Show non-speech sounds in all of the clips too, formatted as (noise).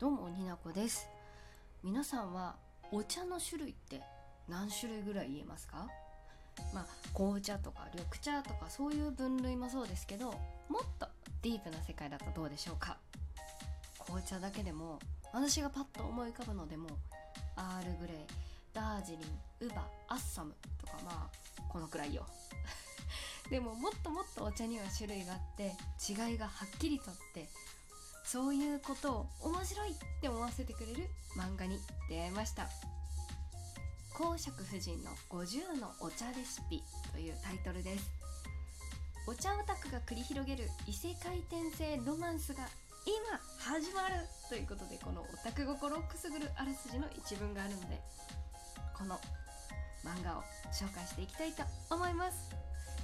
どうもになこです。皆さんはお茶の種類って何種類ぐらい言えますか？まあ紅茶とか緑茶とかそういう分類もそうですけどもっとディープな世界だとどうでしょうか？紅茶だけでも私がパッと思い浮かぶのでもアールグレイダージリンウバアッサムとかまあこのくらいよ。(laughs) でももっともっとお茶には種類があって違いがはっきりとってそういうことを面白いって思わせてくれる漫画に出会いました。公爵夫人の50のお茶レシピというタイトルです。お茶オタクが繰り広げる異世界転生ロマンスが今始まるということでこのオタク心をくすぐるあらすじの一文があるのでこの漫画を紹介していきたいと思います。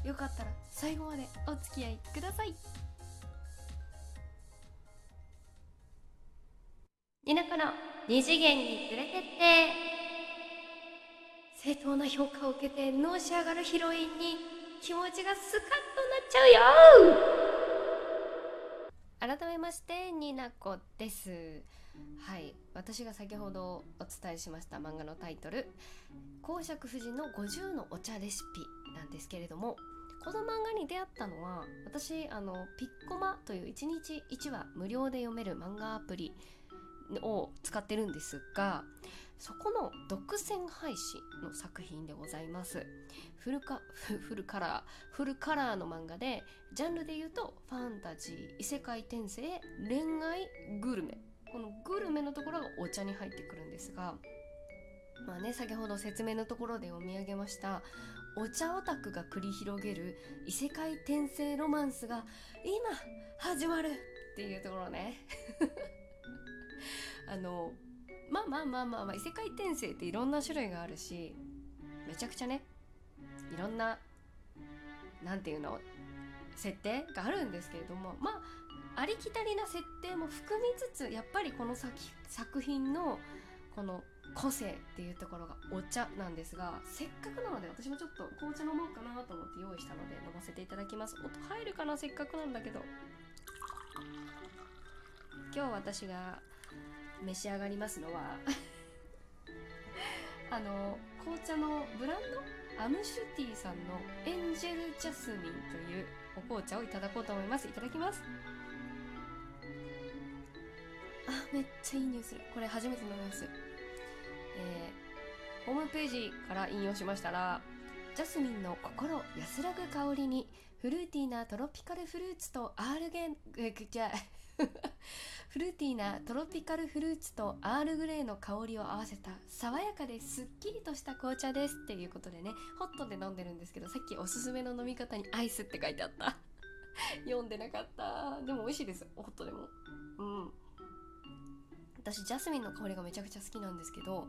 よかったら最後までお付き合いください。田舎の二次元に連れてって。正当な評価を受けてのし上がるヒロインに気持ちがスカッとなっちゃうよ。改めましてになこです。はい私が先ほどお伝えしました漫画のタイトル「公爵夫人の50のお茶レシピ」なんですけれどもこの漫画に出会ったのは私あのピッコマという1日1話無料で読める漫画アプリを使ってるんですがそこの独占配信の作品でございます。フルカ (laughs) フルカラーフルカラーの漫画でジャンルで言うとファンタジー異世界転生恋愛グルメ。このグルメのところがお茶に入ってくるんですがまあね先ほど説明のところで読み上げましたお茶オタクが繰り広げる異世界転生ロマンスが今始まるっていうところね。あのまあまあまあまあまあ異世界転生っていろんな種類があるしめちゃくちゃねいろんななんていうの設定があるんですけれどもまあありきたりな設定も含みつつやっぱりこの作作品のこの個性っていうところがお茶なんですがせっかくなので私もちょっと紅茶飲もうかなと思って用意したので飲ませていただきます。音入るかなせっかくなんだけど。今日私が召し上がりますのは (laughs) あの紅茶のブランドアムシュティさんのエンジェルジャスミンというお紅茶をいただこうと思います。いただきます。あめっちゃいい匂いする。これ初めて飲みます。えー、ホームページから引用しましたらジャスミンの心安らぐ香りにフルーティーなトロピカルフルーツとアールゲンえじゃフルーティーなトロピカルフルーツとアールグレーの香りを合わせた爽やかですっきりとした紅茶ですっていうことでねホットで飲んでるんですけどさっきおすすめの飲み方にアイスって書いてあった。(laughs) 読んでなかった。でも美味しいです。ホットでも。うん。私ジャスミンの香りがめちゃくちゃ好きなんですけど、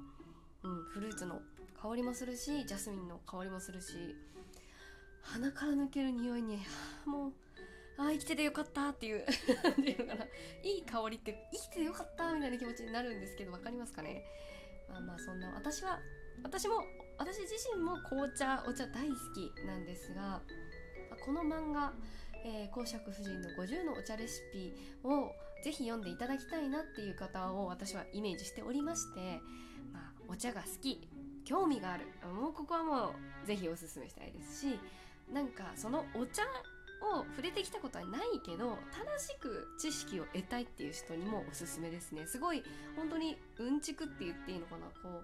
うん、フルーツの香りもするしジャスミンの香りもするし鼻から抜ける匂いにもうああ生きててよかったっていう (laughs) っていうかないい香りって生きててよかったみたいな気持ちになるんですけど分かりますかね？まあまあそんな私は私も私自身も紅茶お茶大好きなんですがこの漫画えー、公爵夫人の50のお茶レシピをぜひ読んでいただきたいなっていう方を私はイメージしておりまして、まあ、お茶が好き興味があるもうここはもうぜひおすすめしたいですしなんかそのお茶を触れてきたことはないけど正しく知識を得たいっていう人にもおすすめですね。すごい本当にうんちくって言っていいのかな。こ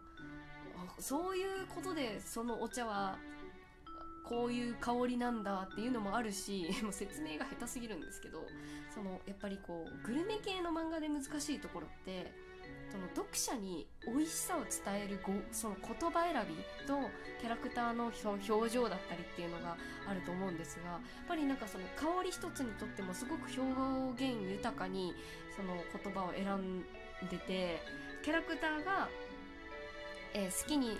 うそういうことでそのお茶はこういう香りなんだっていうのもあるし (laughs) もう説明が下手すぎるんですけどそのやっぱりこうグルメ系の漫画で難しいところってその読者に美味しさを伝えるごその言葉選びとキャラクターの表情だったりっていうのがあると思うんですがやっぱりなんかその香り一つにとってもすごく表現豊かにその言葉を選んでてキャラクターが、えー、好きに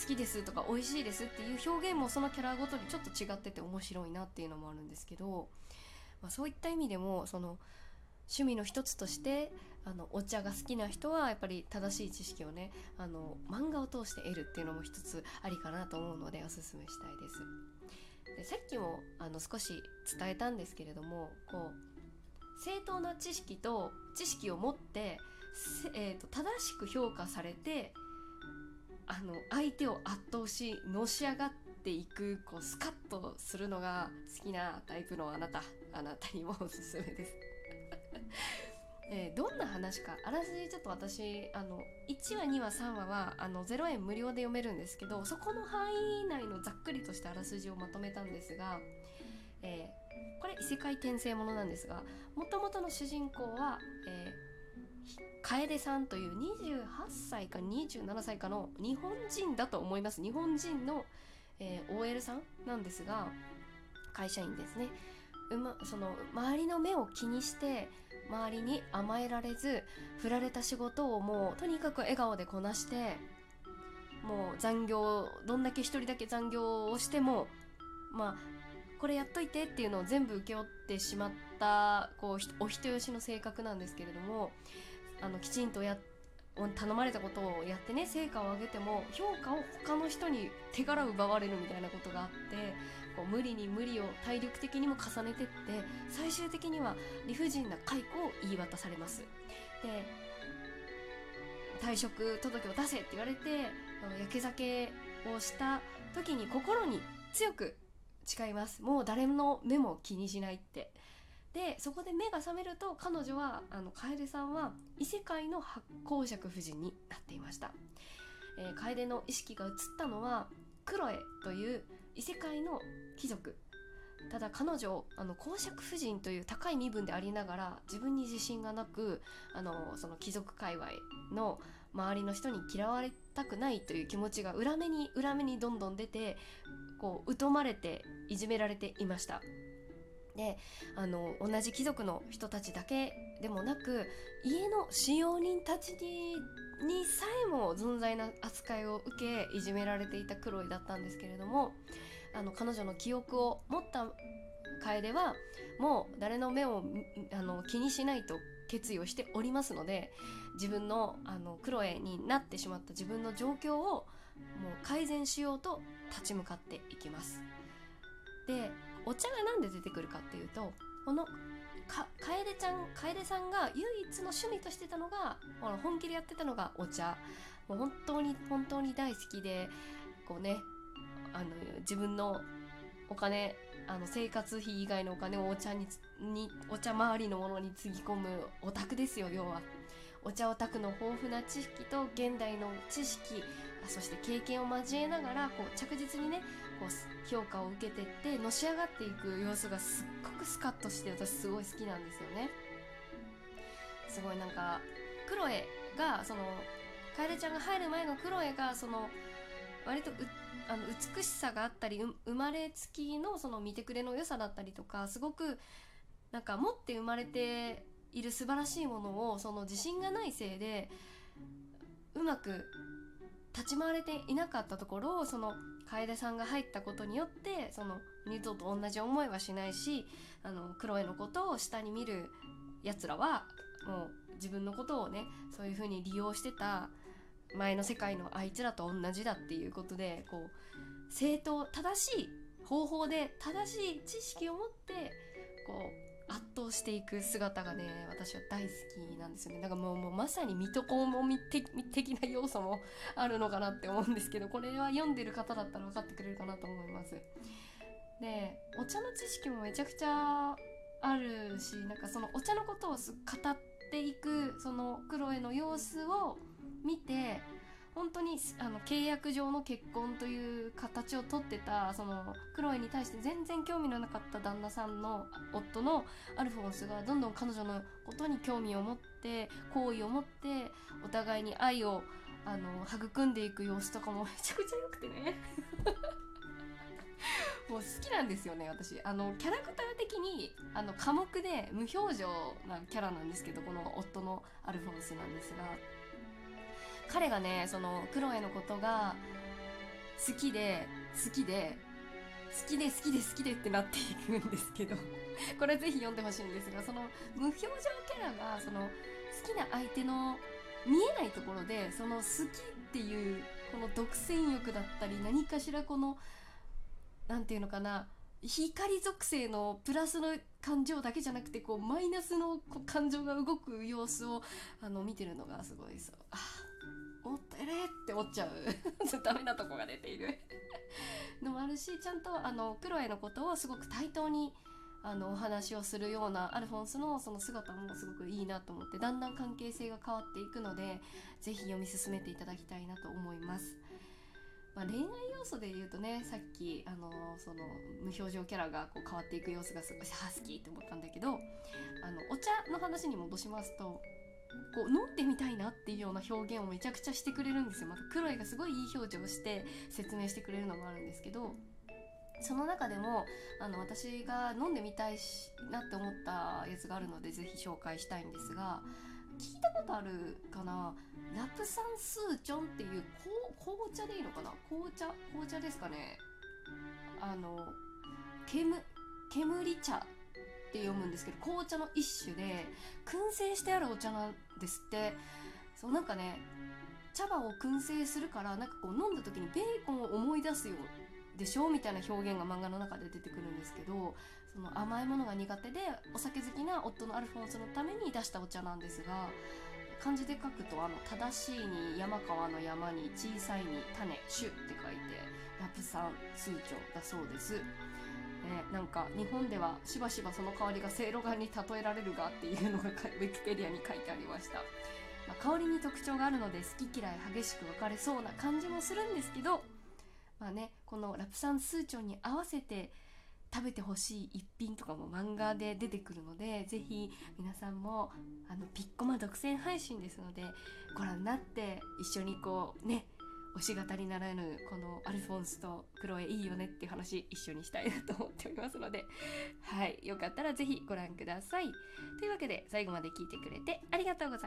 好きですとか美味しいですっていう表現もそのキャラごとにちょっと違ってて面白いなっていうのもあるんですけど、まあ、そういった意味でもその趣味の一つとしてあのお茶が好きな人はやっぱり正しい知識をねあの漫画を通して得るっていうのも一つありかなと思うのでおすすめしたいです。でさっきもあの少し伝えたんですけれどもこう正当な知識と知識を持ってえーと、正しく評価されてあの相手を圧倒しのし上がっていくこうスカッとするのが好きなタイプのあなたあなたにもおすすめですえー、どんな話かあらすじちょっと私あの1話2話3話はあの0円無料で読めるんですけどそこの範囲内のざっくりとしたあらすじをまとめたんですが、えー、これ異世界転生ものなんですがもともとの主人公は、えー、楓さんという28歳か27歳かの日本人だと思います日本人の、えー、OL さんなんですが会社員ですね。うま、その周りの目を気にして周りに甘えられず振られた仕事をもうとにかく笑顔でこなしてもう残業どんだけ一人だけ残業をしてもまあこれやっといてっていうのを全部請け負ってしまったこうお人よしの性格なんですけれどもあのきちんとやって頼まれたことをやってね成果を上げても評価を他の人に手柄を奪われるみたいなことがあってこう無理に無理を体力的にも重ねてって最終的には理不尽な解雇を言い渡されます。で退職届を出せって言われて焼け酒をした時に心に強く誓います。もう誰の目も気にしないって。でそこで目が覚めると彼女はあの楓さんは異世界の発光石夫人になっていました、えー、楓の意識が移ったのはクロエという異世界の貴族。ただ彼女あの公爵夫人という高い身分でありながら自分に自信がなくあのその貴族界隈の周りの人に嫌われたくないという気持ちが裏目に裏目にどんどん出てこう疎まれていじめられていました。であの同じ貴族の人たちだけでもなく家の使用人たちににさえも存在な扱いを受けいじめられていたクロイだったんですけれどもあの彼女の記憶を持った楓はもう誰の目をあの気にしないと決意をしておりますので自分のあのクロエになってしまった自分の状況をもう改善しようと立ち向かっていきます。でお茶が何で出てくるかっていうとこのか楓ちゃん楓さんが唯一の趣味としてたのが本気でやってたのがお茶。もう本当に本当に大好きでこうねあの自分のお金あの生活費以外のお金をお茶ににお茶周りのものにつぎ込むオタクですよ要は。お茶オタクの豊富な知識と現代の知識そして経験を交えながらこう着実にねこう評価を受けてってのし上がっていく様子がすっごくスカッとして私すごい好きなんですよね。すごいなんかクロエがその楓ちゃんが入る前のクロエがその割とあの美しさがあったり生まれつきのその見てくれの良さだったりとかすごくなんか持って生まれている素晴らしいものをその自信がないせいでうまく立ち回れていなかったところをその楓さんが入ったことによってその二度と同じ思いはしないしあのクロエのことを下に見るやつらはもう自分のことをねそういう風に利用してた前の世界のあいつらと同じだっていうことでこう正当正しい方法で正しい知識を持ってこう圧倒していく姿がね私は大好きなんですよね。だからもうもうまさに水戸黄門的な要素もあるのかなって思うんですけどこれは読んでる方だったら分かってくれるかなと思います。でお茶の知識もめちゃくちゃあるしなんかそのお茶のことを語っていくそのクロエの様子を見て本当にあの契約上の結婚という形をとってたそのクロエに対して全然興味のなかった旦那さんの夫のアルフォンスがどんどん彼女のことに興味を持って好意を持ってお互いに愛をあの育んでいく様子とかもめちゃくちゃ良くてね。もう好きなんですよね私。あのキャラクター的にあの寡黙で無表情なキャラなんですけどこの夫のアルフォンスなんですが。彼がねそのクロエのことが好きで好きで好きで好きで好きでってなっていくんですけど (laughs) これぜひ読んでほしいんですがその無表情キャラがその好きな相手の見えないところでその好きっていうこの独占欲だったり何かしらこの何て言うのかな光属性のプラスの感情だけじゃなくてこうマイナスの感情が動く様子をあの見てるのがすごいそう。思ったよねって思っちゃうダメなとこが出ているのもあるしちゃんとあのクロエのことをすごく対等にあのお話をするようなアルフォンスのその姿もすごくいいなと思ってだんだん関係性が変わっていくのでぜひ読み進めていただきたいなと思います。まあ、恋愛要素で言うとねさっきあのその無表情キャラがこう変わっていく様子がすごいハスキーって思ったんだけどあのお茶の話に戻しますとこう飲んでみたいなっていうような表現をめちゃくちゃしてくれるんですよ。またクロエがすごいいい表情をして説明してくれるのもあるんですけどその中でもあの私が飲んでみたいしなって思ったやつがあるのでぜひ紹介したいんですが聞いたことあるかな？ラプサンスーチョンっていう紅茶でいいのかな？紅茶？紅茶ですかね？あの煙煙茶。って読むんですけど紅茶の一種で燻製してあるお茶なんですってそうなんかね茶葉を燻製するからなんかこう飲んだ時にベーコンを思い出すよでしょ？みたいな表現が漫画の中で出てくるんですけどその甘いものが苦手でお酒好きな夫のアルフォンスのために出したお茶なんですが漢字で書くとあの正しいに山川の山に小さいに種種って書いてラプサン通帳だそうです。ね、なんか日本ではしばしばその香りがせいろがんに例えられるがっていうのがウィキペディアに書いてありました、まあ、香りに特徴があるので好き嫌い激しく分かれそうな感じもするんですけどまあねこのラプサン通帳に合わせて食べてほしい一品とかも漫画で出てくるのでぜひ皆さんもあのピッコマ独占配信ですのでご覧になって一緒にこうね推し語りならぬこのアルフォンスとクロエいいよねっていう話一緒にしたいなと思っておりますのではいよかったら是非ご覧ください。というわけで最後まで聞いてくれてありがとうございます